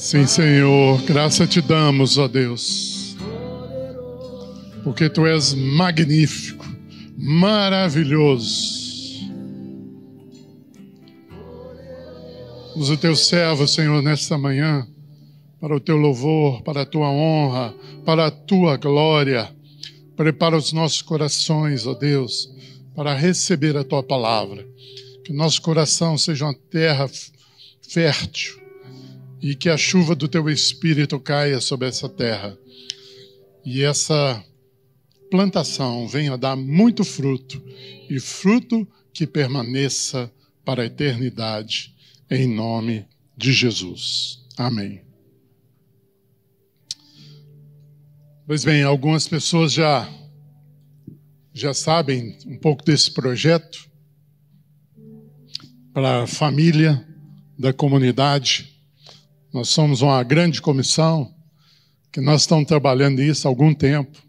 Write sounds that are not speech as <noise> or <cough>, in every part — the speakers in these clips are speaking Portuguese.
Sim, Senhor, graça te damos, ó Deus, porque tu és magnífico, maravilhoso. Usa o teu servo, Senhor, nesta manhã, para o teu louvor, para a tua honra, para a tua glória. Prepara os nossos corações, ó Deus, para receber a tua palavra. Que nosso coração seja uma terra fértil e que a chuva do teu espírito caia sobre essa terra. E essa plantação venha dar muito fruto e fruto que permaneça para a eternidade, em nome de Jesus. Amém. Pois bem, algumas pessoas já já sabem um pouco desse projeto para a família da comunidade nós somos uma grande comissão que nós estamos trabalhando isso há algum tempo.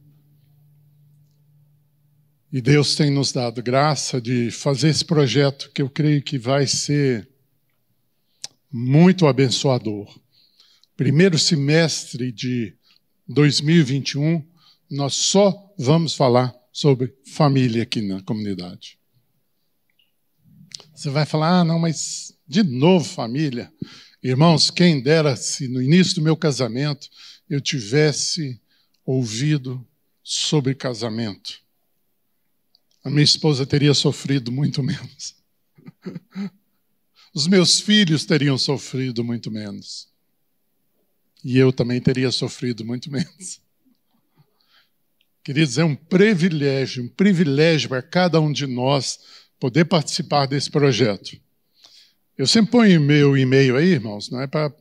E Deus tem nos dado graça de fazer esse projeto que eu creio que vai ser muito abençoador. Primeiro semestre de 2021, nós só vamos falar sobre família aqui na comunidade. Você vai falar, ah, não, mas de novo família. Irmãos, quem dera se no início do meu casamento eu tivesse ouvido sobre casamento. A minha esposa teria sofrido muito menos. Os meus filhos teriam sofrido muito menos. E eu também teria sofrido muito menos. Queria dizer, é um privilégio, um privilégio para cada um de nós poder participar desse projeto. Eu sempre ponho meu e-mail aí, irmãos, não é para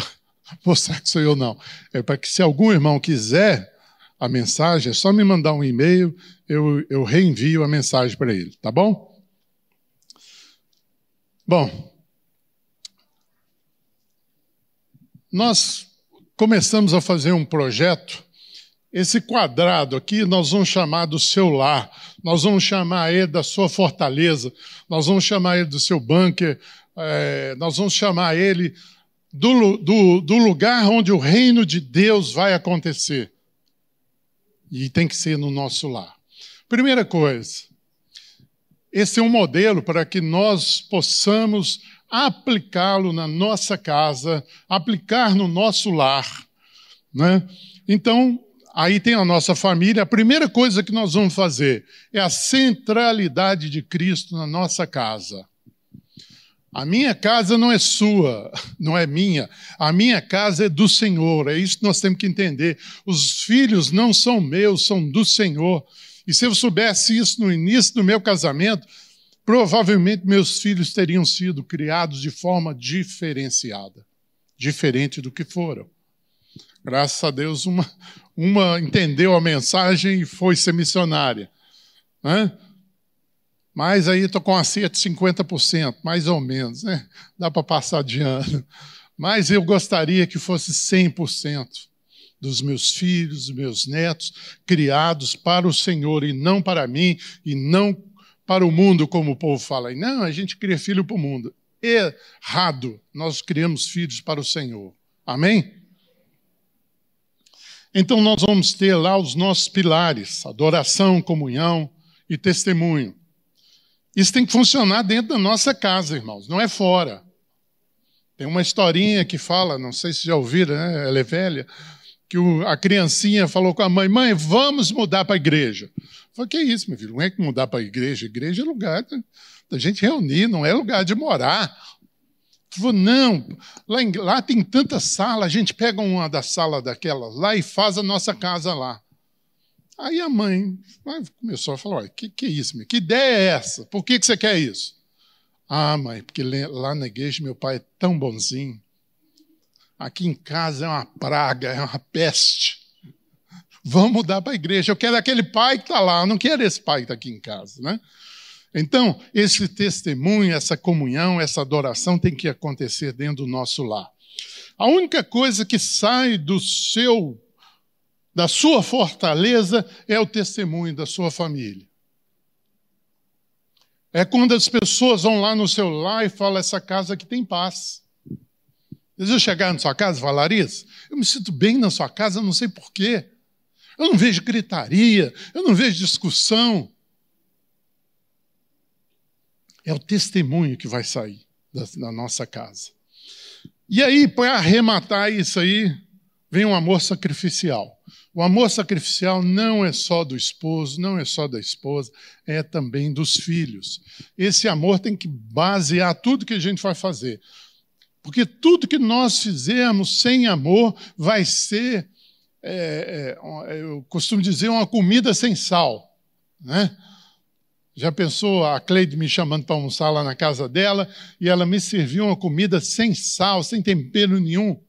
<laughs> mostrar que sou eu, não. É para que se algum irmão quiser a mensagem, é só me mandar um e-mail, eu, eu reenvio a mensagem para ele, tá bom? Bom, nós começamos a fazer um projeto. Esse quadrado aqui nós vamos chamar do seu lar, nós vamos chamar ele da sua fortaleza, nós vamos chamar ele do seu bunker, é, nós vamos chamar ele do, do, do lugar onde o reino de Deus vai acontecer. E tem que ser no nosso lar. Primeira coisa, esse é um modelo para que nós possamos aplicá-lo na nossa casa, aplicar no nosso lar. Né? Então, aí tem a nossa família. A primeira coisa que nós vamos fazer é a centralidade de Cristo na nossa casa. A minha casa não é sua, <laughs> não é minha. A minha casa é do Senhor. É isso que nós temos que entender. Os filhos não são meus, são do Senhor. E se eu soubesse isso no início do meu casamento, provavelmente meus filhos teriam sido criados de forma diferenciada, diferente do que foram. Graças a Deus, uma, uma entendeu a mensagem e foi ser missionária. Né? Mas aí estou com acerto de 50%, mais ou menos, né? Dá para passar de ano. Mas eu gostaria que fosse 100% dos meus filhos, dos meus netos, criados para o Senhor e não para mim, e não para o mundo, como o povo fala. Não, a gente cria filho para o mundo. Errado. Nós criamos filhos para o Senhor. Amém? Então nós vamos ter lá os nossos pilares: adoração, comunhão e testemunho. Isso tem que funcionar dentro da nossa casa, irmãos, não é fora. Tem uma historinha que fala, não sei se já ouviram, né? ela é velha, que a criancinha falou com a mãe: Mãe, vamos mudar para a igreja. Eu falei: Que isso, meu filho? Não é que mudar para a igreja? Igreja é lugar da gente reunir, não é lugar de morar. Falou, não, lá, em, lá tem tanta sala, a gente pega uma da sala daquelas lá e faz a nossa casa lá. Aí a mãe começou a falar: o que, que é isso? Minha? Que ideia é essa? Por que, que você quer isso? Ah, mãe, porque lá na igreja meu pai é tão bonzinho. Aqui em casa é uma praga, é uma peste. Vamos mudar para a igreja. Eu quero aquele pai que está lá, eu não quero esse pai que está aqui em casa. Né? Então, esse testemunho, essa comunhão, essa adoração tem que acontecer dentro do nosso lar. A única coisa que sai do seu da sua fortaleza é o testemunho da sua família. É quando as pessoas vão lá no seu lar e falam: essa casa aqui tem paz. Às eu chegar na sua casa e falar, Larissa, eu me sinto bem na sua casa, não sei porquê. Eu não vejo gritaria, eu não vejo discussão. É o testemunho que vai sair da, da nossa casa. E aí, para arrematar isso aí, vem um amor sacrificial. O amor sacrificial não é só do esposo, não é só da esposa, é também dos filhos. Esse amor tem que basear tudo que a gente vai fazer. Porque tudo que nós fizermos sem amor vai ser, é, é, eu costumo dizer, uma comida sem sal. Né? Já pensou a Cleide me chamando para almoçar lá na casa dela e ela me serviu uma comida sem sal, sem tempero nenhum?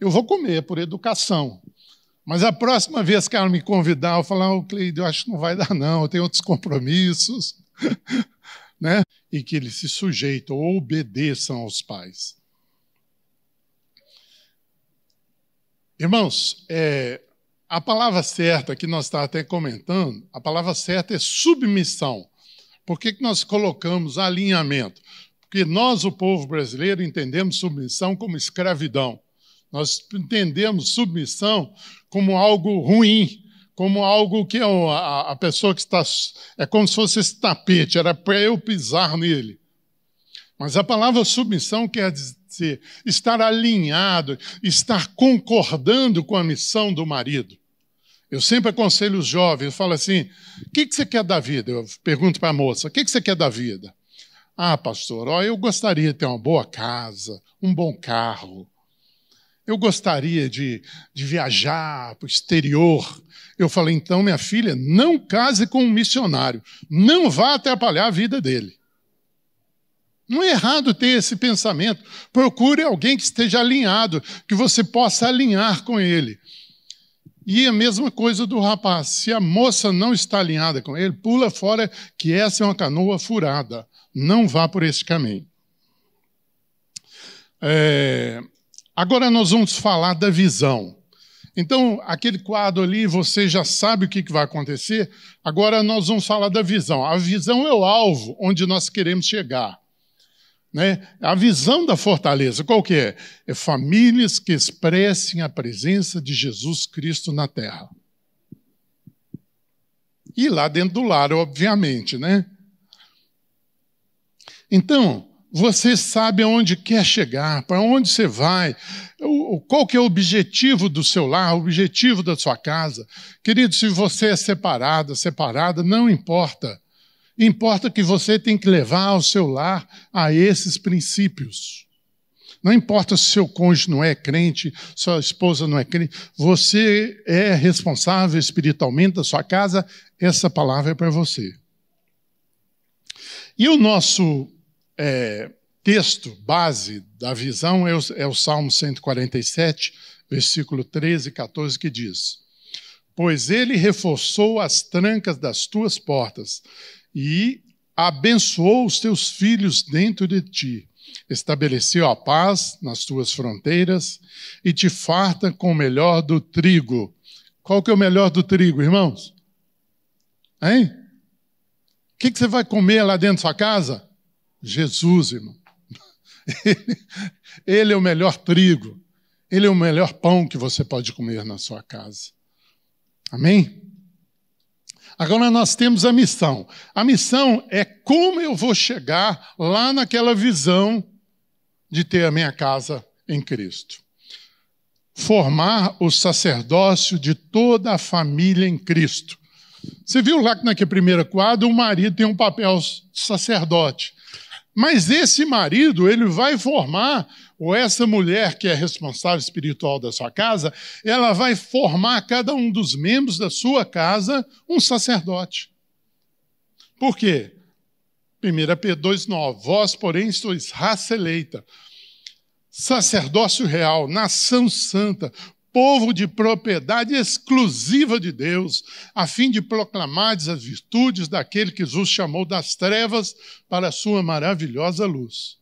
Eu vou comer por educação. Mas a próxima vez que ela me convidar, eu falar, oh, Cleide, eu acho que não vai dar, não, eu tenho outros compromissos. <laughs> né? E que eles se sujeitam obedeçam aos pais. Irmãos, é, a palavra certa que nós estamos até comentando, a palavra certa é submissão. Por que, que nós colocamos alinhamento? Porque nós, o povo brasileiro, entendemos submissão como escravidão. Nós entendemos submissão como algo ruim, como algo que a, a pessoa que está. É como se fosse esse tapete, era para eu pisar nele. Mas a palavra submissão quer dizer estar alinhado, estar concordando com a missão do marido. Eu sempre aconselho os jovens, eu falo assim: o que, que você quer da vida? Eu pergunto para a moça: o que, que você quer da vida? Ah, pastor, ó, eu gostaria de ter uma boa casa, um bom carro. Eu gostaria de, de viajar para o exterior. Eu falei, então, minha filha, não case com um missionário. Não vá atrapalhar a vida dele. Não é errado ter esse pensamento. Procure alguém que esteja alinhado, que você possa alinhar com ele. E a mesma coisa do rapaz. Se a moça não está alinhada com ele, pula fora, que essa é uma canoa furada. Não vá por esse caminho. É... Agora nós vamos falar da visão. Então, aquele quadro ali, você já sabe o que vai acontecer. Agora nós vamos falar da visão. A visão é o alvo onde nós queremos chegar. Né? A visão da fortaleza, qual que é? É famílias que expressem a presença de Jesus Cristo na terra. E lá dentro do lar, obviamente, né? Então, você sabe aonde quer chegar, para onde você vai, qual que é o objetivo do seu lar, o objetivo da sua casa. Querido, se você é separada, separada, não importa. Importa que você tem que levar o seu lar a esses princípios. Não importa se seu cônjuge não é crente, sua esposa não é crente, você é responsável espiritualmente da sua casa, essa palavra é para você. E o nosso é, texto base da visão é o, é o Salmo 147, versículo 13 e 14, que diz: Pois ele reforçou as trancas das tuas portas e abençoou os teus filhos dentro de ti. Estabeleceu a paz nas tuas fronteiras e te farta com o melhor do trigo. Qual que é o melhor do trigo, irmãos? Hein? O que, que você vai comer lá dentro da sua casa? Jesus, irmão. Ele, ele é o melhor trigo. Ele é o melhor pão que você pode comer na sua casa. Amém? Agora nós temos a missão. A missão é como eu vou chegar lá naquela visão de ter a minha casa em Cristo. Formar o sacerdócio de toda a família em Cristo. Você viu lá que naquele primeiro quadro o marido tem um papel de sacerdote. Mas esse marido, ele vai formar, ou essa mulher que é responsável espiritual da sua casa, ela vai formar cada um dos membros da sua casa um sacerdote. Por quê? 1 Pedro 2,9: Vós, porém, sois raça eleita, sacerdócio real, nação santa, povo de propriedade exclusiva de Deus, a fim de proclamar as virtudes daquele que os chamou das trevas para a sua maravilhosa luz.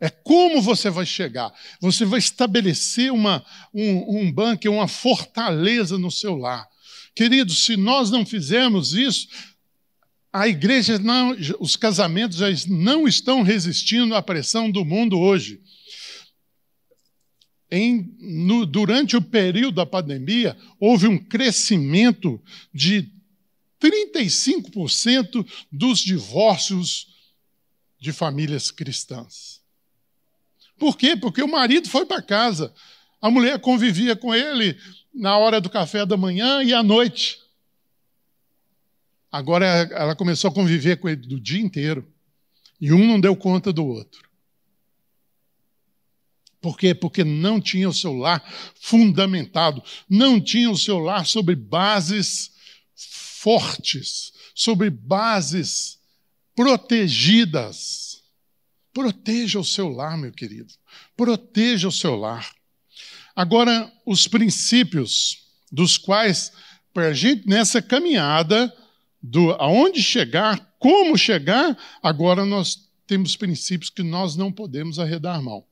É como você vai chegar. Você vai estabelecer uma, um, um banco, uma fortaleza no seu lar. Queridos, se nós não fizermos isso, a igreja não, os casamentos já não estão resistindo à pressão do mundo hoje em, no, durante o período da pandemia, houve um crescimento de 35% dos divórcios de famílias cristãs. Por quê? Porque o marido foi para casa, a mulher convivia com ele na hora do café da manhã e à noite. Agora ela começou a conviver com ele do dia inteiro. E um não deu conta do outro. Por quê? Porque não tinha o seu lar fundamentado, não tinha o seu lar sobre bases fortes, sobre bases protegidas. Proteja o seu lar, meu querido. Proteja o seu lar. Agora, os princípios dos quais, para a gente nessa caminhada, do aonde chegar, como chegar, agora nós temos princípios que nós não podemos arredar mão.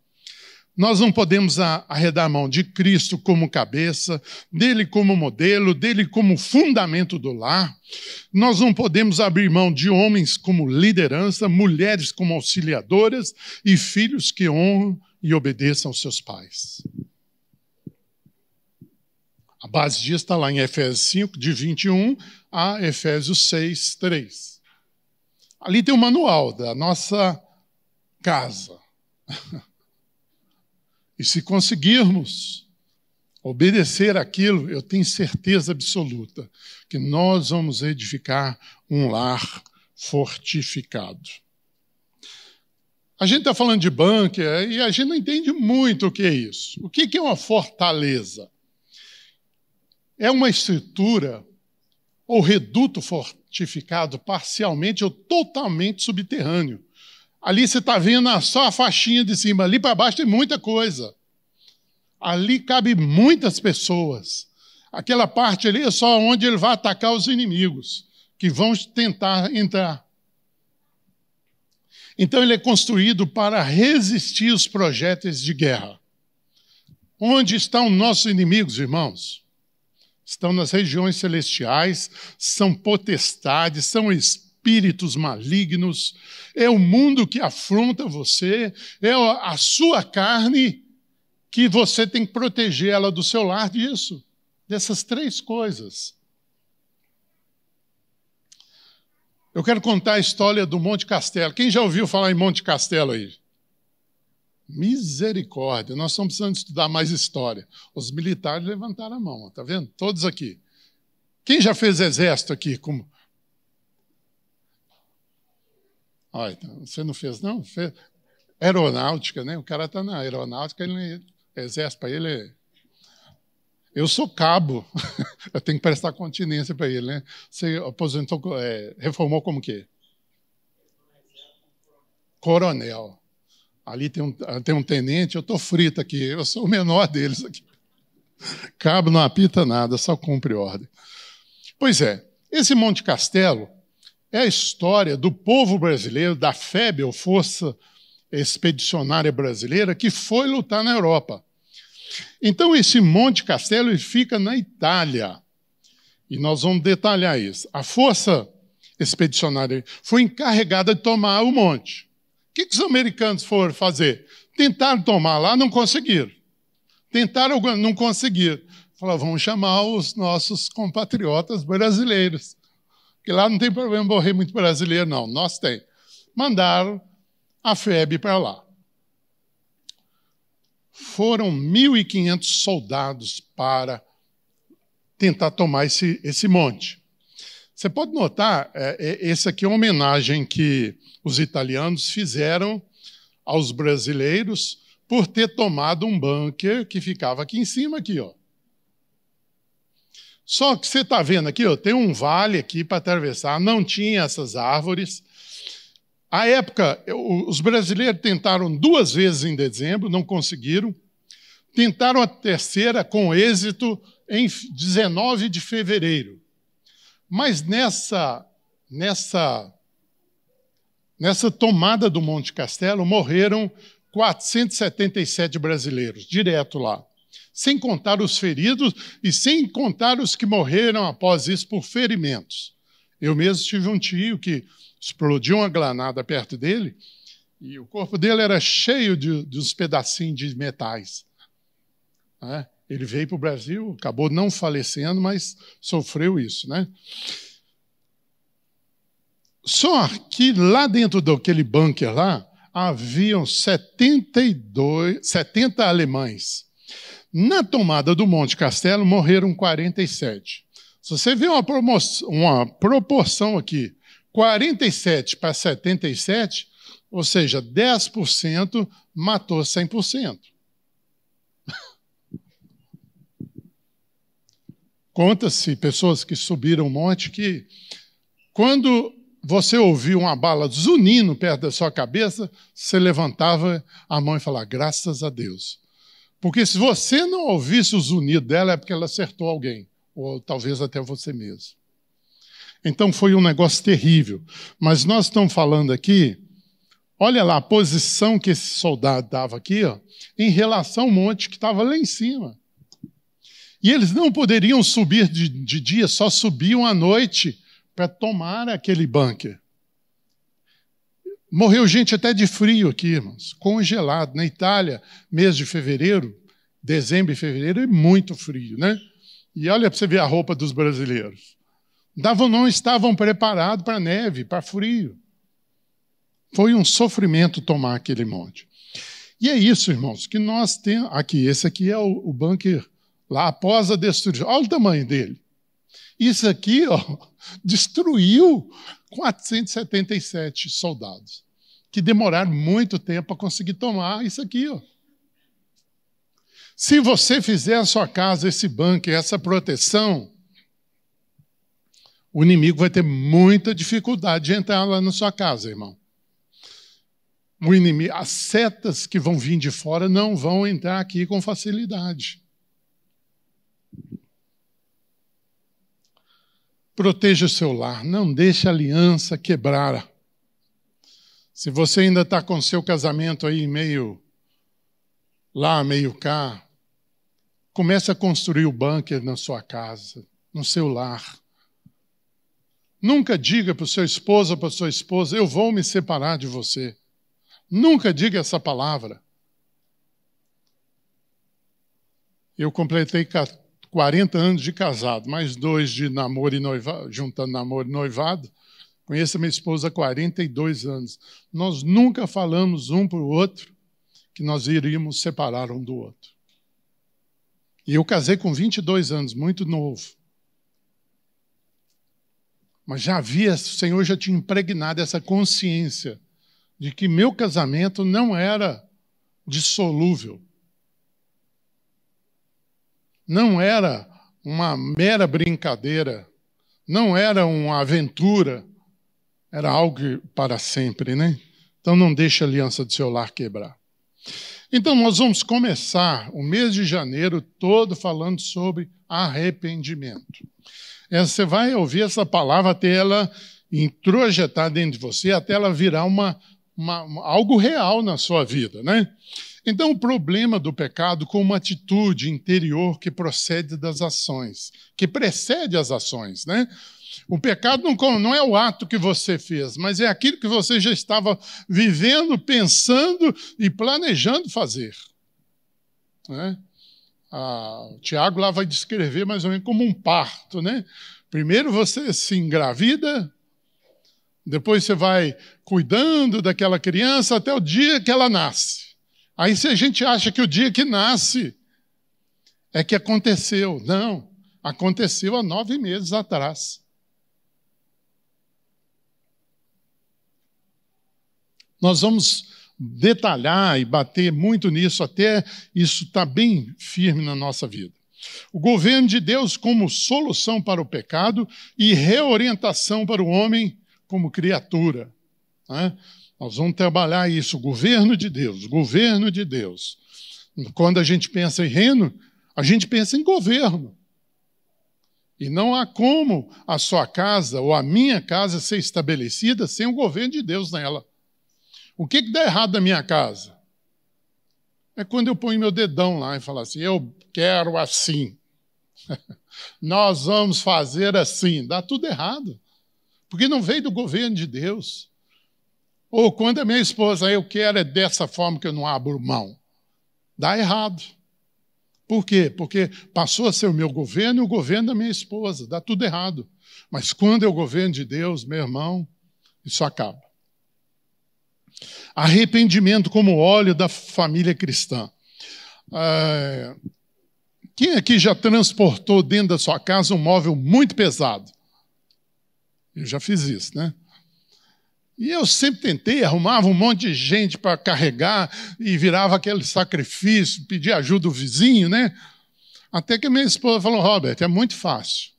Nós não podemos arredar a mão de Cristo como cabeça, dele como modelo, dele como fundamento do lar. Nós não podemos abrir mão de homens como liderança, mulheres como auxiliadoras e filhos que honram e obedeçam aos seus pais. A base disso está lá em Efésios 5, de 21 a Efésios 6, 3. Ali tem o um manual da nossa casa. <laughs> E se conseguirmos obedecer aquilo, eu tenho certeza absoluta que nós vamos edificar um lar fortificado. A gente está falando de bunker e a gente não entende muito o que é isso. O que é uma fortaleza? É uma estrutura ou reduto fortificado parcialmente ou totalmente subterrâneo Ali você está vendo só a faixinha de cima, ali para baixo tem muita coisa. Ali cabe muitas pessoas. Aquela parte ali é só onde ele vai atacar os inimigos, que vão tentar entrar. Então ele é construído para resistir os projéteis de guerra. Onde estão nossos inimigos, irmãos? Estão nas regiões celestiais, são potestades, são espíritos espíritos malignos, é o mundo que afronta você, é a sua carne que você tem que proteger ela do seu lar disso, dessas três coisas. Eu quero contar a história do Monte Castelo. Quem já ouviu falar em Monte Castelo aí? Misericórdia, nós estamos precisando estudar mais história. Os militares levantaram a mão, tá vendo? Todos aqui. Quem já fez exército aqui? Como Olha, então, você não fez, não? Fez. Aeronáutica, né? O cara está na aeronáutica, ele exército para ele. Eu sou cabo, <laughs> eu tenho que prestar continência para ele, né? Você aposentou, é, reformou como quê? Coronel. Ali tem um, tem um tenente, eu estou frito aqui, eu sou o menor deles aqui. Cabo não apita nada, só cumpre ordem. Pois é, esse Monte Castelo é a história do povo brasileiro, da FEB, ou Força Expedicionária Brasileira, que foi lutar na Europa. Então, esse Monte Castelo fica na Itália. E nós vamos detalhar isso. A Força Expedicionária foi encarregada de tomar o monte. O que, que os americanos foram fazer? Tentaram tomar lá, não conseguiram. Tentaram, não conseguiram. Falaram, vamos chamar os nossos compatriotas brasileiros. Porque lá não tem problema morrer muito brasileiro, não. Nós tem. Mandaram a FEB para lá. Foram 1.500 soldados para tentar tomar esse, esse monte. Você pode notar, é, é, esse aqui é uma homenagem que os italianos fizeram aos brasileiros por ter tomado um bunker que ficava aqui em cima, aqui, ó. Só que você está vendo aqui, ó, tem um vale aqui para atravessar, não tinha essas árvores. À época, os brasileiros tentaram duas vezes em dezembro, não conseguiram. Tentaram a terceira com êxito em 19 de fevereiro. Mas nessa, nessa, nessa tomada do Monte Castelo morreram 477 brasileiros, direto lá sem contar os feridos e sem contar os que morreram após isso por ferimentos. Eu mesmo tive um tio que explodiu uma granada perto dele e o corpo dele era cheio de, de uns pedacinhos de metais. Né? Ele veio para o Brasil, acabou não falecendo, mas sofreu isso. Né? Só que lá dentro daquele bunker lá, haviam 72, 70 alemães. Na tomada do Monte Castelo morreram 47. Se você vê uma, uma proporção aqui, 47 para 77, ou seja, 10% matou 100%. <laughs> Conta-se pessoas que subiram o monte que, quando você ouviu uma bala zunindo perto da sua cabeça, você levantava a mão e falava: graças a Deus. Porque se você não ouvisse o zunido dela, é porque ela acertou alguém, ou talvez até você mesmo. Então foi um negócio terrível. Mas nós estamos falando aqui, olha lá a posição que esse soldado dava aqui, ó, em relação ao monte que estava lá em cima. E eles não poderiam subir de, de dia, só subiam à noite para tomar aquele bunker. Morreu gente até de frio aqui, irmãos, congelado. Na Itália, mês de fevereiro, dezembro e fevereiro é muito frio, né? E olha para você ver a roupa dos brasileiros. Não estavam preparados para neve, para frio. Foi um sofrimento tomar aquele monte. E é isso, irmãos, que nós temos aqui. Esse aqui é o, o bunker lá após a destruição. Olha o tamanho dele. Isso aqui ó, <laughs> destruiu 477 soldados, que demoraram muito tempo para conseguir tomar isso aqui. Ó. Se você fizer a sua casa esse bunker, essa proteção, o inimigo vai ter muita dificuldade de entrar lá na sua casa, irmão. O inimigo, as setas que vão vir de fora não vão entrar aqui com facilidade. Proteja o seu lar, não deixe a aliança quebrar. Se você ainda está com seu casamento aí meio lá, meio cá, comece a construir o bunker na sua casa, no seu lar. Nunca diga para o seu esposo ou para sua esposa, eu vou me separar de você. Nunca diga essa palavra. Eu completei 40 anos de casado, mais dois de namoro e noivado, juntando namoro e noivado. Conheço a minha esposa há 42 anos. Nós nunca falamos um para o outro que nós iríamos separar um do outro. E eu casei com 22 anos, muito novo. Mas já havia, o Senhor já tinha impregnado essa consciência de que meu casamento não era dissolúvel não era uma mera brincadeira, não era uma aventura, era algo para sempre, né? Então não deixe a aliança do seu lar quebrar. Então nós vamos começar o mês de janeiro todo falando sobre arrependimento. É, você vai ouvir essa palavra até ela introjetar dentro de você, até ela virar uma, uma, algo real na sua vida, né? Então, o problema do pecado com uma atitude interior que procede das ações, que precede as ações, né? O pecado não, não, é o ato que você fez, mas é aquilo que você já estava vivendo, pensando e planejando fazer. Né? Ah, o Tiago lá vai descrever mais ou menos como um parto. Né? Primeiro você se engravida, depois você vai cuidando daquela criança até o dia que ela nasce. Aí se a gente acha que o dia que nasce é que aconteceu. Não, aconteceu há nove meses atrás. Nós vamos detalhar e bater muito nisso até isso estar tá bem firme na nossa vida. O governo de Deus como solução para o pecado e reorientação para o homem como criatura. Né? Nós vamos trabalhar isso, governo de Deus, governo de Deus. Quando a gente pensa em reino, a gente pensa em governo. E não há como a sua casa ou a minha casa ser estabelecida sem o governo de Deus nela. O que, que dá errado na minha casa? É quando eu ponho meu dedão lá e falo assim: eu quero assim. <laughs> Nós vamos fazer assim. Dá tudo errado. Porque não veio do governo de Deus. Ou quando a minha esposa, eu quero é dessa forma que eu não abro mão. Dá errado. Por quê? Porque passou a ser o meu governo e o governo da minha esposa. Dá tudo errado. Mas quando é o governo de Deus, meu irmão, isso acaba. Arrependimento como óleo da família cristã. É... Quem aqui já transportou dentro da sua casa um móvel muito pesado? Eu já fiz isso, né? E eu sempre tentei, arrumava um monte de gente para carregar e virava aquele sacrifício, pedir ajuda do vizinho, né? Até que minha esposa falou: Robert, é muito fácil.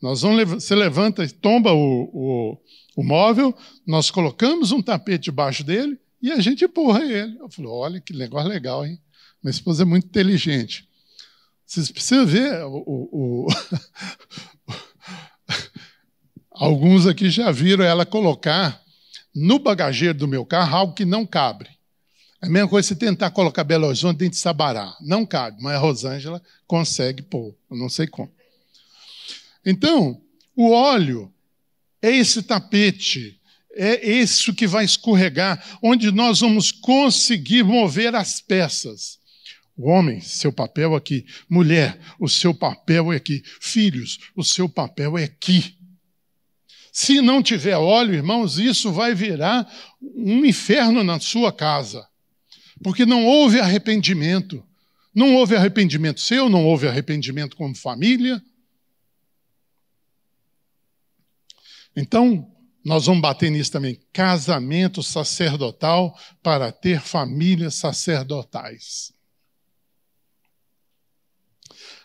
Nós vamos, você levanta e tomba o, o, o móvel, nós colocamos um tapete debaixo dele e a gente empurra ele. Eu falei: olha que negócio legal, hein? Minha esposa é muito inteligente. Vocês precisam ver o, o, <laughs> Alguns aqui já viram ela colocar no bagageiro do meu carro algo que não cabe. É a mesma coisa se tentar colocar Belo Horizonte dentro de Sabará. Não cabe, mas a Rosângela consegue pôr. Eu não sei como. Então, o óleo é esse tapete, é isso que vai escorregar, onde nós vamos conseguir mover as peças. O homem, seu papel aqui. Mulher, o seu papel é aqui. Filhos, o seu papel é aqui. Se não tiver óleo, irmãos, isso vai virar um inferno na sua casa. Porque não houve arrependimento. Não houve arrependimento seu, não houve arrependimento como família. Então, nós vamos bater nisso também. Casamento sacerdotal para ter famílias sacerdotais.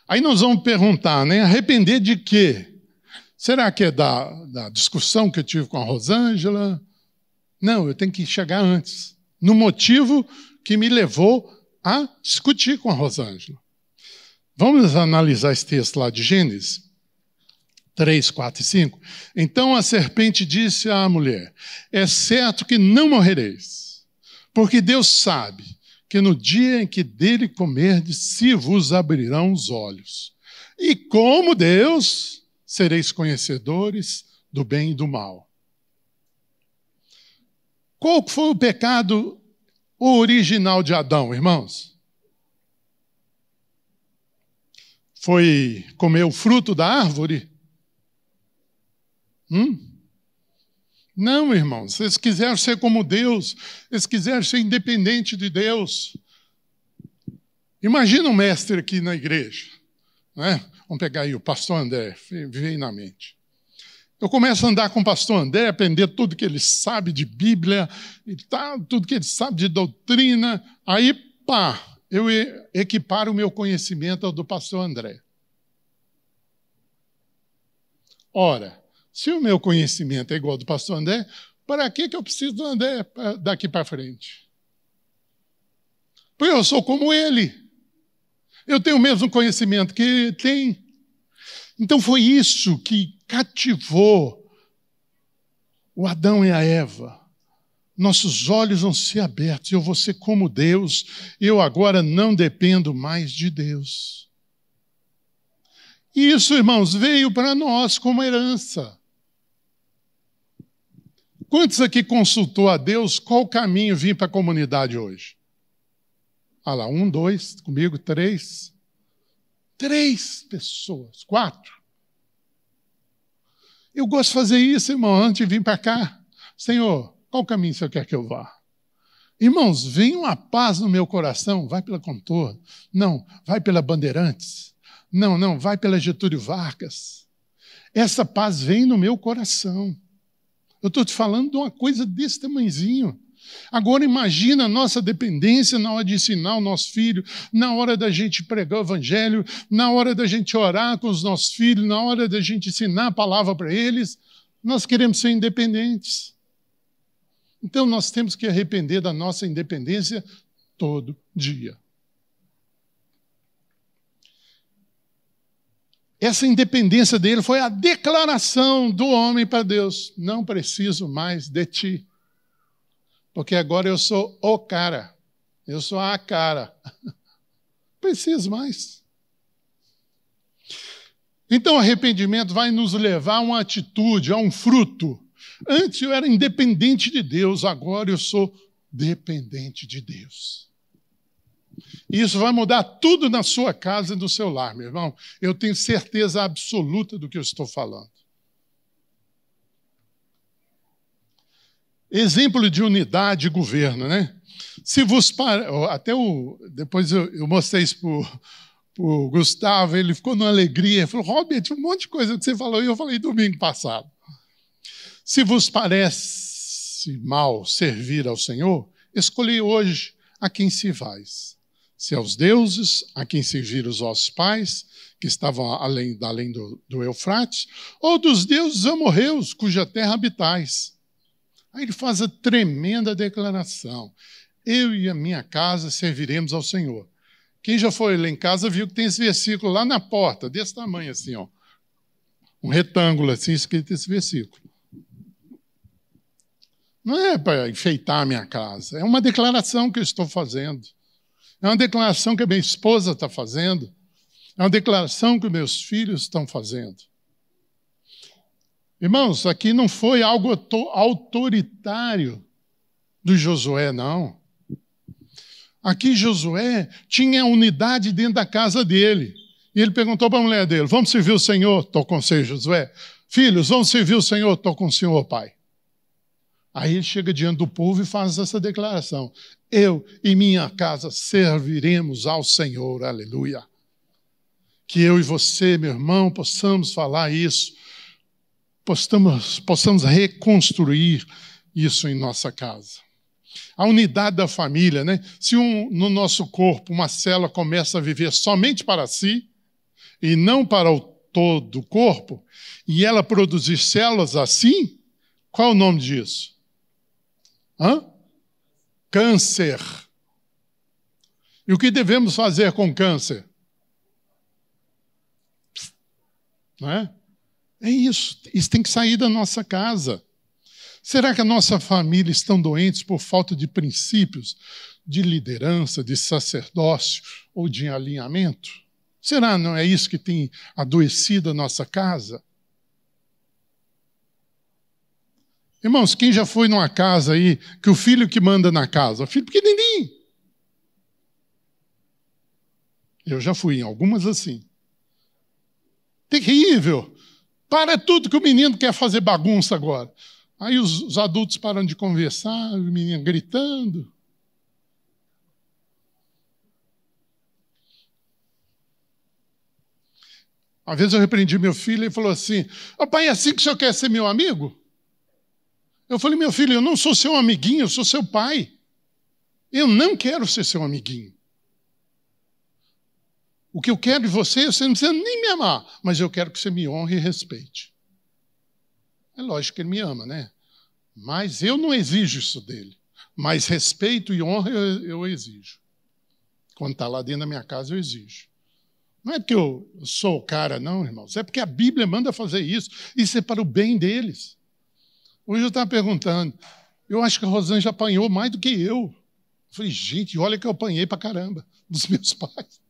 Aí nós vamos perguntar, né? Arrepender de quê? Será que é da, da discussão que eu tive com a Rosângela? Não, eu tenho que chegar antes. No motivo que me levou a discutir com a Rosângela. Vamos analisar esse texto lá de Gênesis 3, 4 e 5. Então a serpente disse à mulher: É certo que não morrereis, porque Deus sabe que no dia em que dele comerdes, se vos abrirão os olhos. E como Deus sereis conhecedores do bem e do mal. Qual foi o pecado original de Adão, irmãos? Foi comer o fruto da árvore? Hum? Não, irmãos, eles quiseram ser como Deus, eles quiseram ser independente de Deus. Imagina um mestre aqui na igreja, né? Vamos pegar aí o pastor André, veio na mente. Eu começo a andar com o pastor André, aprender tudo que ele sabe de Bíblia, e tudo que ele sabe de doutrina. Aí, pá, eu equiparo o meu conhecimento ao do pastor André. Ora, se o meu conhecimento é igual ao do pastor André, para que, que eu preciso do André daqui para frente? Porque eu sou como ele. Eu tenho o mesmo conhecimento que ele tem. Então foi isso que cativou o Adão e a Eva. Nossos olhos vão ser abertos, eu vou ser como Deus, eu agora não dependo mais de Deus. E isso, irmãos, veio para nós como herança. Quantos aqui consultou a Deus qual caminho vir para a comunidade hoje? Ah lá, um, dois, comigo, três. Três pessoas, quatro. Eu gosto de fazer isso, irmão, antes de vir para cá. Senhor, qual caminho você quer que eu vá? Irmãos, vem uma paz no meu coração, vai pela contorno. Não, vai pela Bandeirantes. Não, não, vai pela Getúlio Vargas. Essa paz vem no meu coração. Eu estou te falando de uma coisa desse tamanhozinho. Agora imagina a nossa dependência na hora de ensinar o nosso filho, na hora da gente pregar o evangelho, na hora da gente orar com os nossos filhos, na hora da gente ensinar a palavra para eles. Nós queremos ser independentes. Então nós temos que arrepender da nossa independência todo dia. Essa independência dele foi a declaração do homem para Deus: não preciso mais de ti. Porque agora eu sou o cara. Eu sou a cara. <laughs> Preciso mais. Então, arrependimento vai nos levar a uma atitude, a um fruto. Antes eu era independente de Deus, agora eu sou dependente de Deus. Isso vai mudar tudo na sua casa e no seu lar, meu irmão. Eu tenho certeza absoluta do que eu estou falando. Exemplo de unidade e governo, né? Se vos até o depois eu, eu mostrei isso para o Gustavo, ele ficou numa alegria, falou: Robert, um monte de coisa que você falou e eu falei domingo passado. Se vos parece mal servir ao Senhor, escolhi hoje a quem se vais. Se aos deuses, a quem serviram os vossos pais, que estavam além, além do, do Eufrates, ou dos deuses amorreus, cuja terra habitais. Aí ele faz a tremenda declaração: Eu e a minha casa serviremos ao Senhor. Quem já foi lá em casa viu que tem esse versículo lá na porta, desse tamanho assim, ó. Um retângulo assim, escrito esse versículo. Não é para enfeitar a minha casa, é uma declaração que eu estou fazendo. É uma declaração que a minha esposa está fazendo. É uma declaração que meus filhos estão fazendo. Irmãos, aqui não foi algo autoritário do Josué, não. Aqui Josué tinha unidade dentro da casa dele. E ele perguntou para a mulher dele: Vamos servir o Senhor? Estou com você, Josué. Filhos, vamos servir o Senhor? Estou com o Senhor, pai. Aí ele chega diante do povo e faz essa declaração: Eu e minha casa serviremos ao Senhor, aleluia. Que eu e você, meu irmão, possamos falar isso possamos, possamos reconstruir isso em nossa casa. A unidade da família, né? Se um, no nosso corpo uma célula começa a viver somente para si e não para o todo o corpo, e ela produzir células assim, qual é o nome disso? Hã? Câncer. E o que devemos fazer com câncer? Não é? É isso. Isso tem que sair da nossa casa. Será que a nossa família estão doentes por falta de princípios de liderança, de sacerdócio ou de alinhamento? Será não é isso que tem adoecido a nossa casa? Irmãos, quem já foi numa casa aí que o filho que manda na casa, o filho pequenininho. Eu já fui em algumas assim. Terrível. Para tudo que o menino quer fazer bagunça agora. Aí os, os adultos param de conversar, o menino gritando. Uma vez eu repreendi meu filho e ele falou assim: oh, pai, é assim que o senhor quer ser meu amigo? Eu falei, meu filho, eu não sou seu amiguinho, eu sou seu pai. Eu não quero ser seu amiguinho. O que eu quero de você, você não precisa nem me amar, mas eu quero que você me honre e respeite. É lógico que ele me ama, né? Mas eu não exijo isso dele. Mas respeito e honra eu, eu exijo. Quando está lá dentro da minha casa, eu exijo. Não é porque eu sou o cara, não, irmãos. É porque a Bíblia manda fazer isso. Isso é para o bem deles. Hoje eu estava perguntando. Eu acho que a Rosângela apanhou mais do que eu. Eu falei, gente, olha que eu apanhei para caramba dos meus <laughs> pais.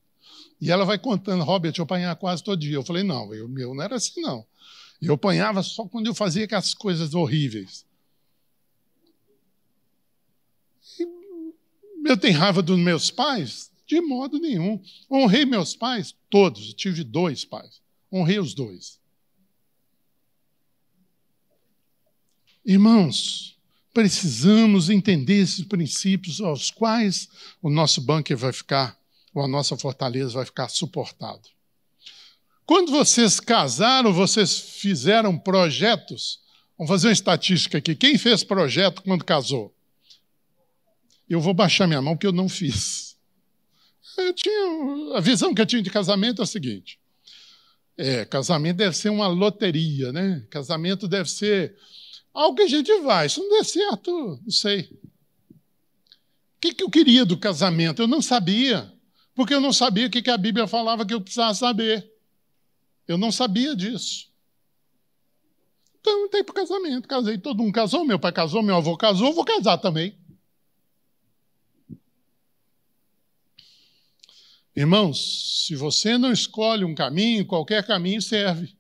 E ela vai contando, Robert, eu apanhava quase todo dia. Eu falei, não, meu não era assim, não. Eu apanhava só quando eu fazia aquelas coisas horríveis. Eu tenho raiva dos meus pais? De modo nenhum. Honrei meus pais? Todos. Eu tive dois pais. Honrei os dois. Irmãos, precisamos entender esses princípios aos quais o nosso bunker vai ficar ou a nossa fortaleza vai ficar suportado. Quando vocês casaram, vocês fizeram projetos. Vamos fazer uma estatística aqui. Quem fez projeto quando casou? Eu vou baixar minha mão, porque eu não fiz. Eu tinha, a visão que eu tinha de casamento é a seguinte: é, casamento deve ser uma loteria, né? Casamento deve ser algo que a gente vai. Isso não der certo, não sei. O que, que eu queria do casamento? Eu não sabia porque eu não sabia o que a Bíblia falava que eu precisava saber. Eu não sabia disso. Então eu entrei para o casamento, casei, todo mundo casou, meu pai casou, meu avô casou, vou casar também. Irmãos, se você não escolhe um caminho, qualquer caminho serve.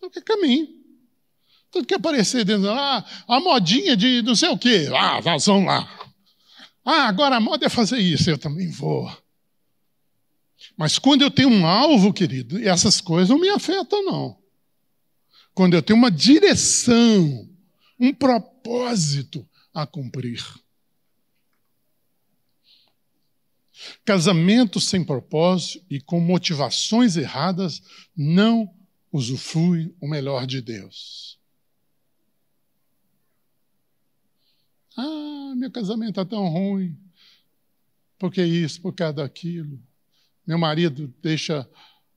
Qualquer caminho. Tudo que aparecer dentro, ah, a modinha de não sei o quê, ah, vamos lá. Ah, agora a moda é fazer isso, eu também vou. Mas quando eu tenho um alvo, querido, essas coisas não me afetam, não. Quando eu tenho uma direção, um propósito a cumprir. Casamento sem propósito e com motivações erradas não usufrui o melhor de Deus. Ah, meu casamento está tão ruim. Por que isso? Por causa daquilo. Meu marido deixa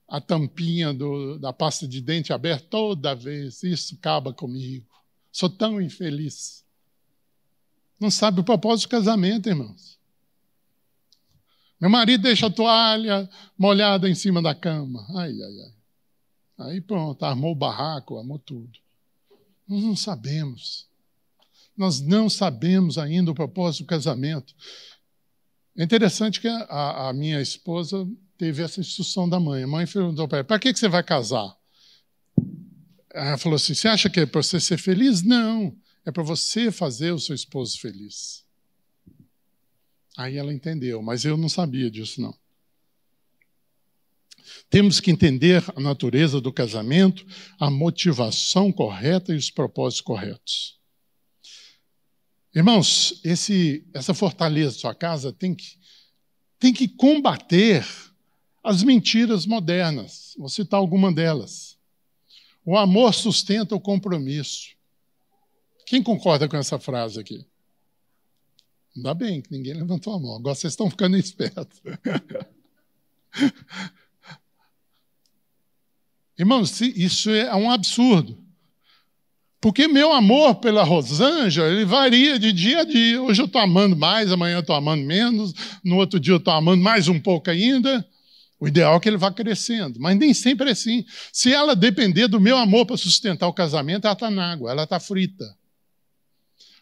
a tampinha do, da pasta de dente aberta toda vez. Isso acaba comigo. Sou tão infeliz. Não sabe o propósito do casamento, irmãos. Meu marido deixa a toalha molhada em cima da cama. Ai, ai, ai. Aí pronto, armou o barraco, armou tudo. Nós não sabemos. Nós não sabemos ainda o propósito do casamento. É interessante que a, a minha esposa teve essa instrução da mãe. A mãe perguntou para ela: para que, que você vai casar? Ela falou assim: você acha que é para você ser feliz? Não, é para você fazer o seu esposo feliz. Aí ela entendeu, mas eu não sabia disso, não. Temos que entender a natureza do casamento, a motivação correta e os propósitos corretos. Irmãos, esse, essa fortaleza da sua casa tem que, tem que combater as mentiras modernas. Vou citar alguma delas. O amor sustenta o compromisso. Quem concorda com essa frase aqui? Ainda bem que ninguém levantou a mão. Agora vocês estão ficando espertos. <laughs> Irmãos, isso é um absurdo. Porque meu amor pela Rosângela, ele varia de dia a dia. Hoje eu estou amando mais, amanhã eu estou amando menos, no outro dia eu estou amando mais um pouco ainda. O ideal é que ele vá crescendo, mas nem sempre é assim. Se ela depender do meu amor para sustentar o casamento, ela está na água, ela está frita.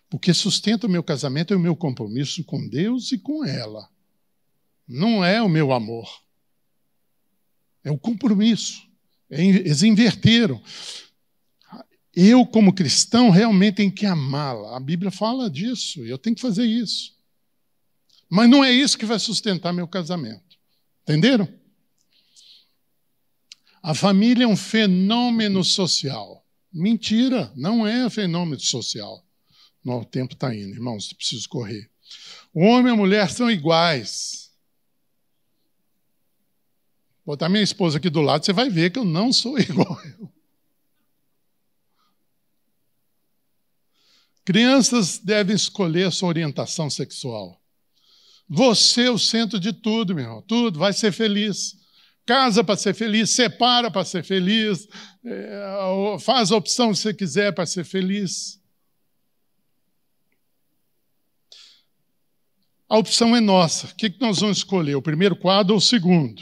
Porque sustenta o meu casamento é o meu compromisso com Deus e com ela. Não é o meu amor. É o compromisso. Eles inverteram. Eu, como cristão, realmente tenho que amá-la. A Bíblia fala disso, eu tenho que fazer isso. Mas não é isso que vai sustentar meu casamento. Entenderam? A família é um fenômeno social. Mentira, não é fenômeno social. O tempo está indo, irmãos, preciso correr. O homem e a mulher são iguais. Vou botar minha esposa aqui do lado, você vai ver que eu não sou <laughs> igual a eu. Crianças devem escolher sua orientação sexual. Você é o centro de tudo, meu irmão. Tudo, vai ser feliz. Casa para ser feliz, separa para ser feliz, é, faz a opção que você quiser para ser feliz. A opção é nossa. O que nós vamos escolher? O primeiro quadro ou o segundo?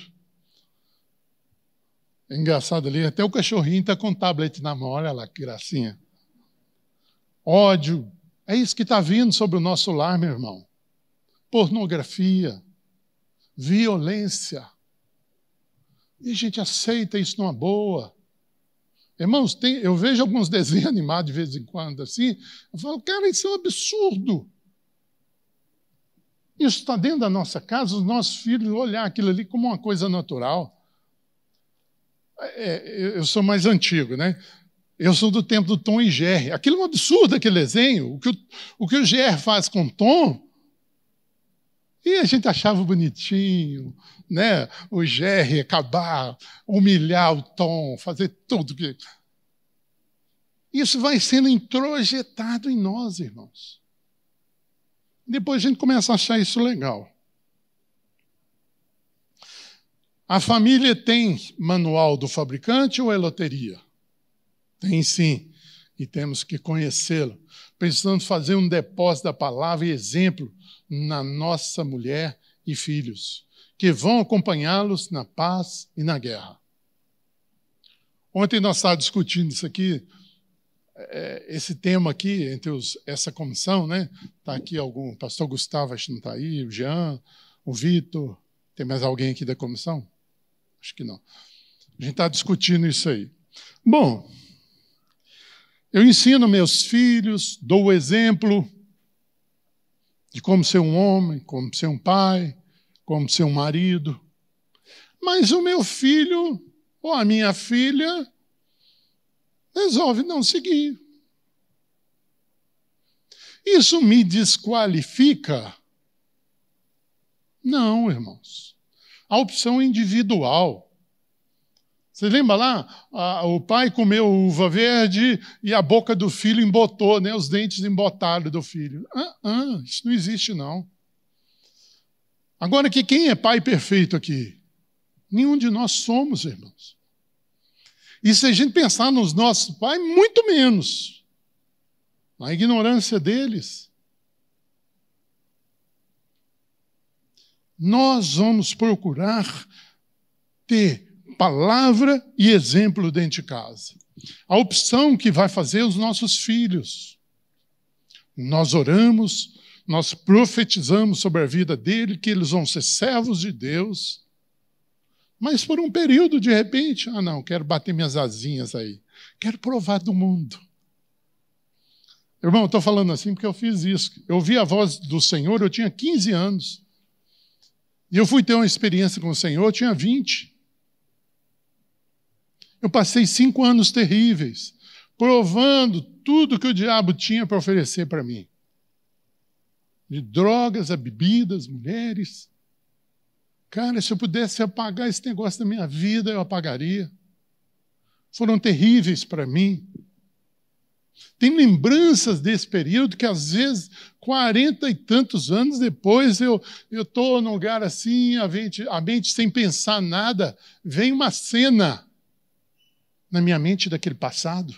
É engraçado ali, até o cachorrinho está com o tablet na mão, olha lá que gracinha ódio. É isso que está vindo sobre o nosso lar, meu irmão. Pornografia, violência. E a gente aceita isso numa boa. Irmãos, tem, eu vejo alguns <laughs> desenhos animados de vez em quando assim. Eu falo, cara, isso é um absurdo. Isso está dentro da nossa casa, os nossos filhos olhar aquilo ali como uma coisa natural. É, eu sou mais antigo, né? Eu sou do tempo do Tom e Jerry. Aquilo é um absurdo, aquele desenho. O que o, o que o Jerry faz com o Tom. E a gente achava bonitinho, né? O Jerry acabar, humilhar o Tom, fazer tudo que. Isso vai sendo introjetado em nós, irmãos. Depois a gente começa a achar isso legal. A família tem manual do fabricante ou é loteria? Tem sim, e temos que conhecê-lo. Precisamos fazer um depósito da palavra e exemplo na nossa mulher e filhos, que vão acompanhá-los na paz e na guerra. Ontem nós estávamos discutindo isso aqui, é, esse tema aqui, entre os, essa comissão, né? Está aqui algum, o pastor Gustavo, acho que não está aí, o Jean, o Vitor, tem mais alguém aqui da comissão? Acho que não. A gente está discutindo isso aí. Bom, Eu ensino meus filhos, dou o exemplo de como ser um homem, como ser um pai, como ser um marido. Mas o meu filho ou a minha filha resolve não seguir. Isso me desqualifica? Não, irmãos. A opção individual. Você lembra lá? o pai comeu uva verde e a boca do filho embotou, né? os dentes embotaram do filho. Ah, ah, isso não existe, não. Agora, que quem é pai perfeito aqui? Nenhum de nós somos, irmãos. E se a gente pensar nos nossos pais, muito menos. Na ignorância deles. Nós vamos procurar ter palavra e exemplo dentro de casa. A opção que vai fazer os nossos filhos. Nós oramos, nós profetizamos sobre a vida dele, que eles vão ser servos de Deus. Mas por um período, de repente, ah, não, quero bater minhas asinhas aí. Quero provar do mundo. Irmão, estou falando assim porque eu fiz isso. Eu ouvi a voz do Senhor, eu tinha 15 anos. E eu fui ter uma experiência com o Senhor, eu tinha 20. Eu passei cinco anos terríveis, provando tudo que o diabo tinha para oferecer para mim. De drogas a bebidas, mulheres. Cara, se eu pudesse apagar esse negócio da minha vida, eu apagaria. Foram terríveis para mim. Tem lembranças desse período que, às vezes, quarenta e tantos anos depois, eu estou num lugar assim, a mente, a mente sem pensar nada, vem uma cena na minha mente daquele passado?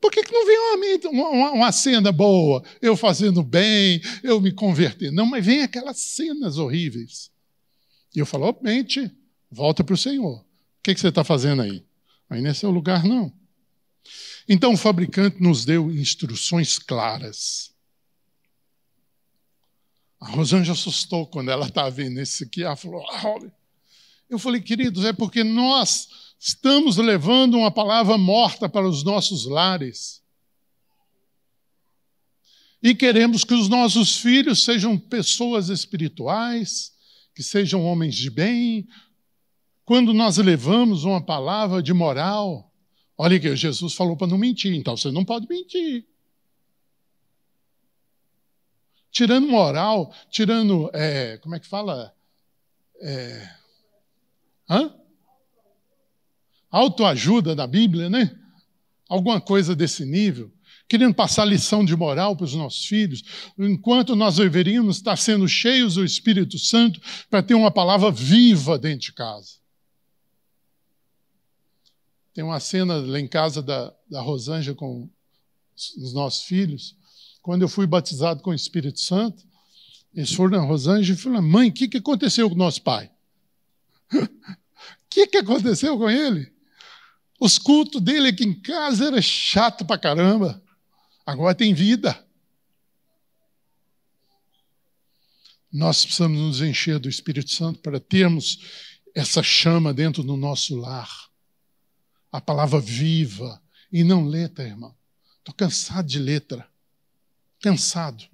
Por que, que não vem uma, uma, uma, cena boa, eu fazendo bem, eu me converter? Não, mas vem aquelas cenas horríveis. E eu falo, oh, mente, volta para o Senhor. O que, que você está fazendo aí? Aí não é seu lugar, não. Então o fabricante nos deu instruções claras. A Rosângela assustou quando ela estava vendo isso aqui. Ela falou: ah, Eu falei, queridos, é porque nós Estamos levando uma palavra morta para os nossos lares. E queremos que os nossos filhos sejam pessoas espirituais, que sejam homens de bem. Quando nós levamos uma palavra de moral, olha que Jesus falou para não mentir, então você não pode mentir. Tirando moral, tirando, é, como é que fala? É, hã? Autoajuda da Bíblia, né? Alguma coisa desse nível. Querendo passar lição de moral para os nossos filhos, enquanto nós deveríamos estar sendo cheios do Espírito Santo para ter uma palavra viva dentro de casa. Tem uma cena lá em casa da, da Rosângela com os nossos filhos. Quando eu fui batizado com o Espírito Santo, eles foram na Rosângela e falaram: Mãe, o que, que aconteceu com o nosso pai? O <laughs> que, que aconteceu com ele? Os cultos dele aqui em casa era chato pra caramba. Agora tem vida. Nós precisamos nos encher do Espírito Santo para termos essa chama dentro do nosso lar. A palavra viva e não letra, irmão. Estou cansado de letra. Cansado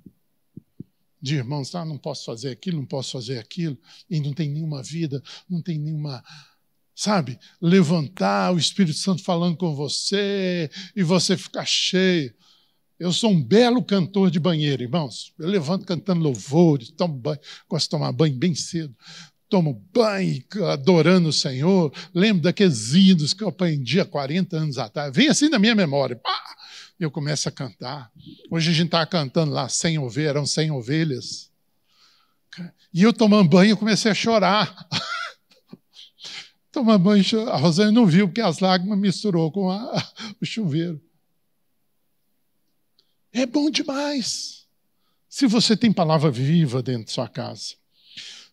de irmãos, ah, não posso fazer aquilo, não posso fazer aquilo, e não tem nenhuma vida, não tem nenhuma sabe? Levantar o Espírito Santo falando com você e você ficar cheio. Eu sou um belo cantor de banheiro, irmãos. Eu levanto cantando louvores, tomo banho, gosto de tomar banho bem cedo. Tomo banho adorando o Senhor. Lembro daqueles hinos que eu aprendi há 40 anos atrás. Vem assim na minha memória. Pá! Eu começo a cantar. Hoje a gente está cantando lá, sem ovelhas, eram 100 ovelhas. E eu tomando banho, eu comecei a chorar. <laughs> Tomar banho, a Rosane não viu porque as lágrimas misturou com a, <laughs> o chuveiro. É bom demais. Se você tem palavra viva dentro de sua casa.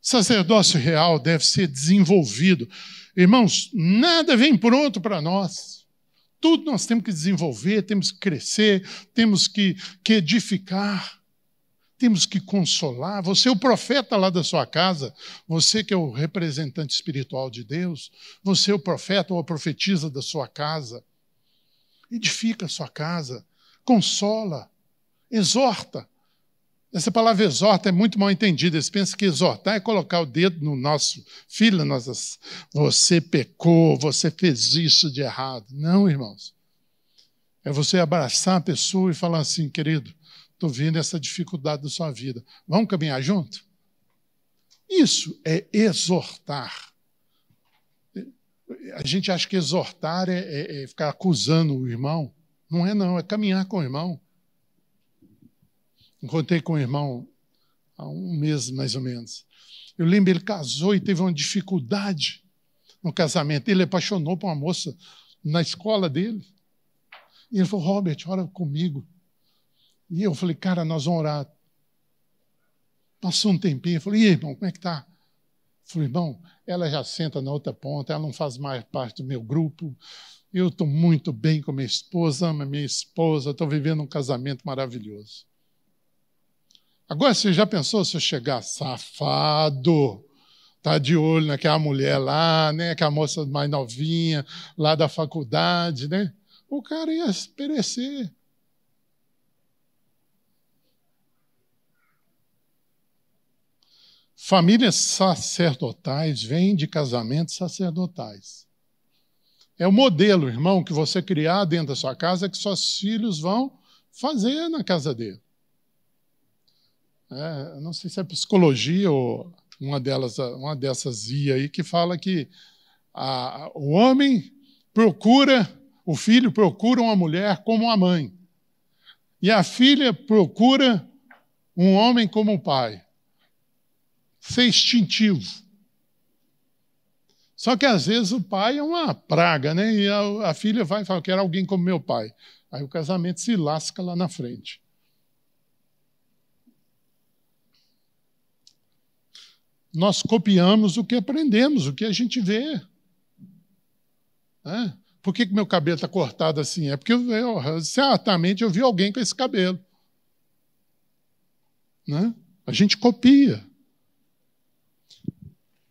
Sacerdócio real deve ser desenvolvido. Irmãos, nada vem pronto para nós. Tudo nós temos que desenvolver, temos que crescer, temos que, que edificar. Temos que consolar. Você é o profeta lá da sua casa, você que é o representante espiritual de Deus, você é o profeta ou a profetisa da sua casa. Edifica a sua casa, consola, exorta. Essa palavra exorta é muito mal entendida. Eles pensam que exortar é colocar o dedo no nosso filho, nossas, você pecou, você fez isso de errado. Não, irmãos. É você abraçar a pessoa e falar assim, querido, estou vendo essa dificuldade da sua vida. Vamos caminhar junto? Isso é exortar. A gente acha que exortar é, é, é ficar acusando o irmão. Não é, não, é caminhar com o irmão. Encontrei com o irmão há um mês, mais ou menos. Eu lembro, ele casou e teve uma dificuldade no casamento. Ele apaixonou por uma moça na escola dele. E ele falou, Robert, ora comigo. E eu falei, cara, nós vamos orar. Passou um tempinho, eu falei, e irmão, como é que tá? Falei, irmão, ela já senta na outra ponta, ela não faz mais parte do meu grupo. Eu estou muito bem com minha esposa, amo minha esposa, estou vivendo um casamento maravilhoso. Agora, você já pensou se eu chegar safado, tá de olho naquela mulher lá, né? Aquela moça mais novinha, lá da faculdade, né? O cara ia perecer. Famílias sacerdotais vêm de casamentos sacerdotais. É o modelo, irmão, que você criar dentro da sua casa que seus filhos vão fazer na casa dele. É, não sei se é psicologia ou uma delas, uma dessas ia aí que fala que a, o homem procura, o filho procura uma mulher como a mãe. E a filha procura um homem como o pai. Ser instintivo. Só que às vezes o pai é uma praga, né? E a, a filha vai e fala: quero alguém como meu pai. Aí o casamento se lasca lá na frente. nós copiamos o que aprendemos, o que a gente vê. É? Por que, que meu cabelo está cortado assim? É porque eu, certamente eu vi alguém com esse cabelo. Né? A gente copia.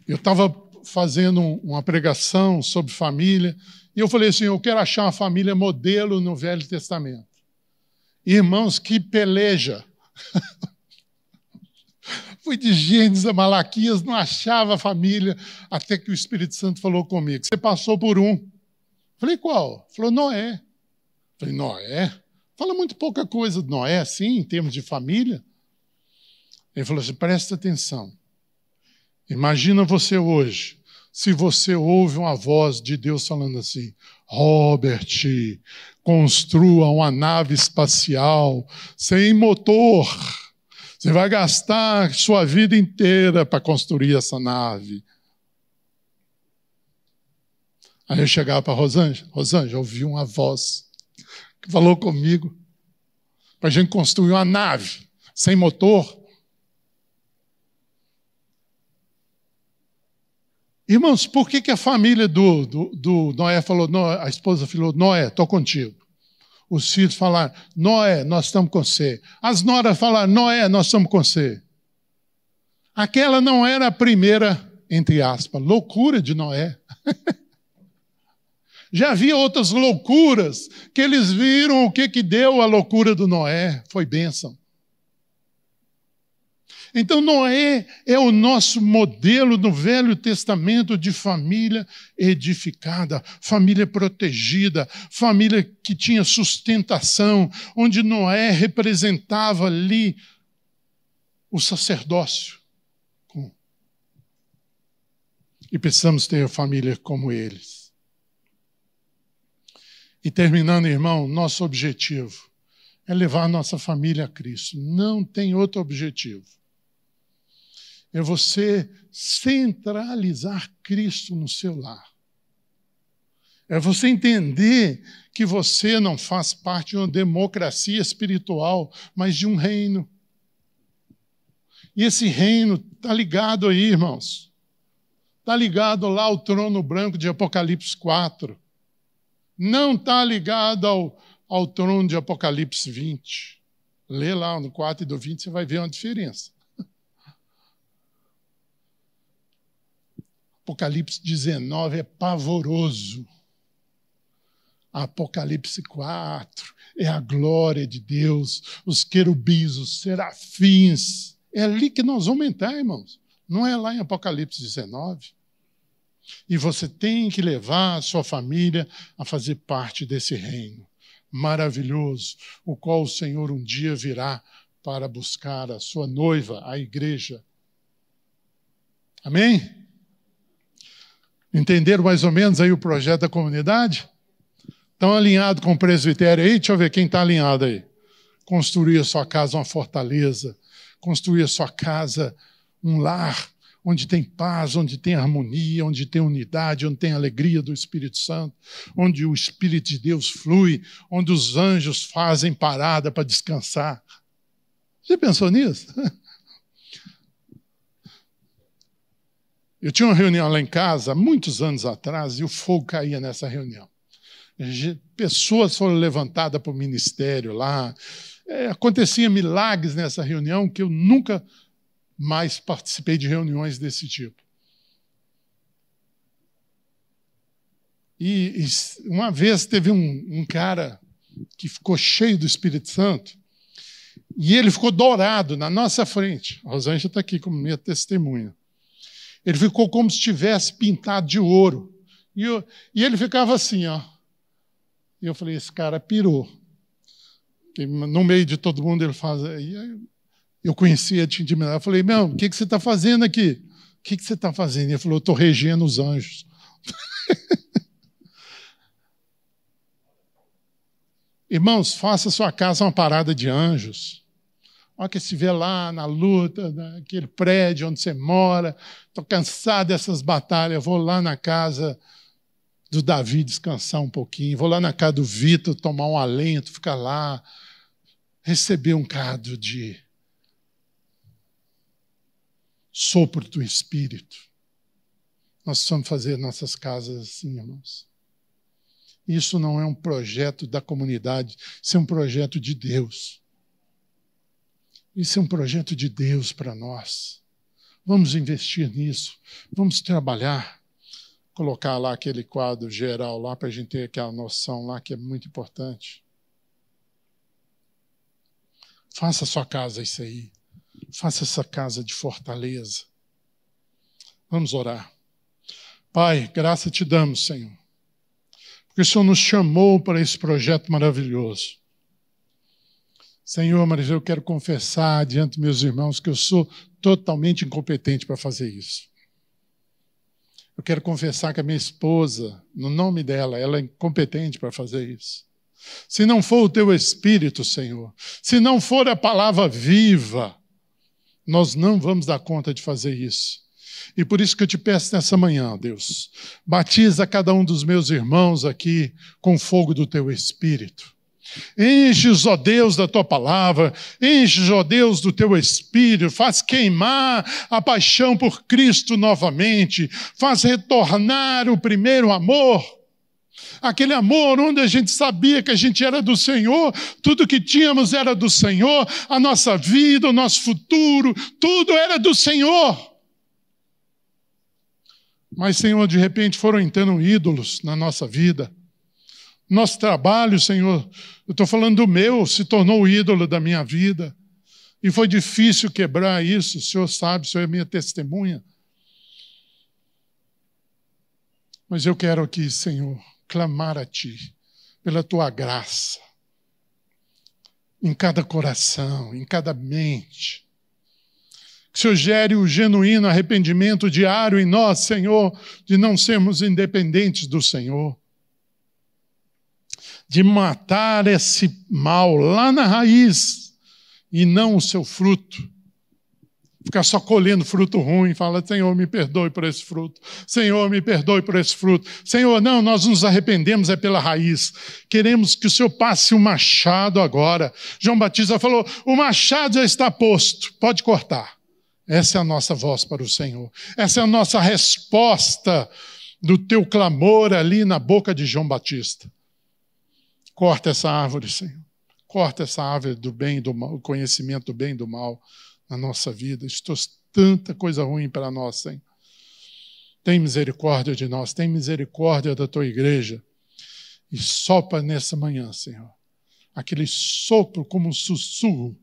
Eu estava fazendo uma pregação sobre família e eu falei assim: eu quero achar uma família modelo no Velho Testamento. Irmãos, que peleja! <laughs> Fui de Gênesis a Malaquias, não achava a família, até que o Espírito Santo falou comigo. Você passou por um. Falei, qual? Falou, Noé. Falei, Noé? Fala muito pouca coisa de Noé, assim, em termos de família. Ele falou assim: presta atenção. Imagina você hoje, se você ouve uma voz de Deus falando assim: Robert, construa uma nave espacial sem motor você vai gastar sua vida inteira para construir essa nave. Aí eu chegava para Rosângela, Rosângela, ouvi uma voz que falou comigo para a gente construir uma nave sem motor. Irmãos, por que, que a família do, do, do Noé falou, a esposa falou, Noé, estou contigo? Os filhos falaram, Noé, nós estamos com você. As noras falaram, Noé, nós estamos com você. Aquela não era a primeira, entre aspas, loucura de Noé. <laughs> Já havia outras loucuras que eles viram o que, que deu a loucura do Noé. Foi bênção. Então, Noé é o nosso modelo no Velho Testamento de família edificada, família protegida, família que tinha sustentação, onde Noé representava ali o sacerdócio. E precisamos ter família como eles. E terminando, irmão, nosso objetivo é levar a nossa família a Cristo. Não tem outro objetivo é você centralizar Cristo no seu lar. É você entender que você não faz parte de uma democracia espiritual, mas de um reino. E esse reino está ligado aí, irmãos. Está ligado lá ao trono branco de Apocalipse 4. Não está ligado ao, ao trono de Apocalipse 20. Lê lá no 4 e do 20, você vai ver uma diferença. Apocalipse 19 é pavoroso. Apocalipse 4, é a glória de Deus, os querubins, os serafins. É ali que nós vamos entrar, irmãos. Não é lá em Apocalipse 19. E você tem que levar a sua família a fazer parte desse reino maravilhoso, o qual o Senhor um dia virá para buscar a sua noiva, a igreja. Amém? Entenderam mais ou menos aí o projeto da comunidade? Estão alinhados com o presbitério aí? Deixa eu ver quem está alinhado aí. Construir a sua casa uma fortaleza, construir a sua casa um lar onde tem paz, onde tem harmonia, onde tem unidade, onde tem alegria do Espírito Santo, onde o Espírito de Deus flui, onde os anjos fazem parada para descansar. Você pensou nisso? <laughs> Eu tinha uma reunião lá em casa, muitos anos atrás, e o fogo caía nessa reunião. Pessoas foram levantadas para o ministério lá. É, acontecia milagres nessa reunião que eu nunca mais participei de reuniões desse tipo. E, e uma vez teve um, um cara que ficou cheio do Espírito Santo e ele ficou dourado na nossa frente. A Rosângela está aqui como minha testemunha. Ele ficou como se estivesse pintado de ouro. E, eu, e ele ficava assim, ó. E eu falei, esse cara pirou. no meio de todo mundo ele faz. Eu conhecia de intimidade. Eu falei, meu, o que, que você está fazendo aqui? O que, que você está fazendo? Ele falou, estou regendo os anjos. <laughs> Irmãos, faça sua casa uma parada de anjos. Olha que se vê lá na luta, naquele prédio onde você mora. Estou cansado dessas batalhas. Vou lá na casa do Davi descansar um pouquinho, vou lá na casa do Vitor tomar um alento, ficar lá, receber um cado de sopro do Espírito. Nós precisamos fazer nossas casas assim, irmãos. Isso não é um projeto da comunidade, isso é um projeto de Deus. Isso é um projeto de Deus para nós. Vamos investir nisso, vamos trabalhar colocar lá aquele quadro geral lá para a gente ter aquela noção lá que é muito importante. Faça a sua casa isso aí. Faça essa casa de fortaleza. Vamos orar. Pai, graça te damos, Senhor. Porque o Senhor nos chamou para esse projeto maravilhoso. Senhor, mas eu quero confessar diante dos meus irmãos que eu sou totalmente incompetente para fazer isso. Eu quero confessar que a minha esposa, no nome dela, ela é incompetente para fazer isso. Se não for o teu Espírito, Senhor, se não for a palavra viva, nós não vamos dar conta de fazer isso. E por isso que eu te peço nessa manhã, Deus, batiza cada um dos meus irmãos aqui com fogo do teu Espírito. Enche-os, ó Deus, da tua palavra, enche-os, ó Deus, do teu espírito, faz queimar a paixão por Cristo novamente, faz retornar o primeiro amor. Aquele amor onde a gente sabia que a gente era do Senhor, tudo que tínhamos era do Senhor, a nossa vida, o nosso futuro, tudo era do Senhor. Mas, Senhor, de repente foram entrando ídolos na nossa vida nosso trabalho, Senhor, eu estou falando do meu, se tornou o ídolo da minha vida. E foi difícil quebrar isso, o Senhor sabe, o Senhor é minha testemunha. Mas eu quero aqui, Senhor, clamar a Ti, pela Tua graça, em cada coração, em cada mente. Que o Senhor gere o genuíno arrependimento diário em nós, Senhor, de não sermos independentes do Senhor de matar esse mal lá na raiz e não o seu fruto. Ficar só colhendo fruto ruim, fala, Senhor, me perdoe por esse fruto. Senhor, me perdoe por esse fruto. Senhor, não, nós nos arrependemos é pela raiz. Queremos que o Senhor passe o machado agora. João Batista falou: o machado já está posto, pode cortar. Essa é a nossa voz para o Senhor. Essa é a nossa resposta do teu clamor ali na boca de João Batista. Corta essa árvore, Senhor. Corta essa árvore do bem e do mal, conhecimento do bem e do mal na nossa vida. Trouxe tanta coisa ruim para nós, Senhor. Tem misericórdia de nós, tem misericórdia da tua igreja. e sopra nessa manhã, Senhor. Aquele sopro como um sussurro,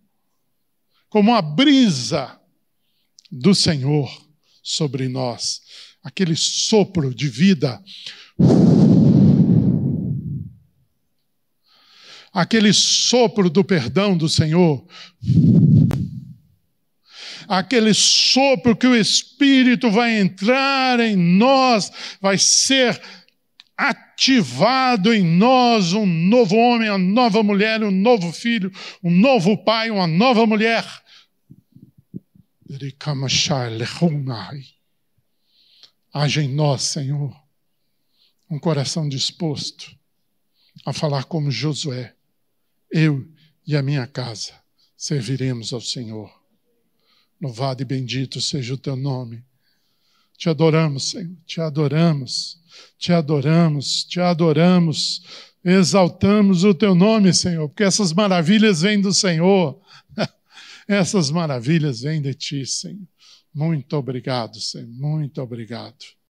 como uma brisa do Senhor sobre nós. Aquele sopro de vida. Aquele sopro do perdão do Senhor aquele sopro que o Espírito vai entrar em nós, vai ser ativado em nós um novo homem, uma nova mulher, um novo filho, um novo pai, uma nova mulher. Haja em nós, Senhor, um coração disposto a falar como Josué. Eu e a minha casa serviremos ao Senhor. Louvado e bendito seja o teu nome. Te adoramos, Senhor, te adoramos, te adoramos, te adoramos. Exaltamos o teu nome, Senhor, porque essas maravilhas vêm do Senhor. <laughs> Essas maravilhas vêm de ti, Senhor. Muito obrigado, Senhor, muito obrigado.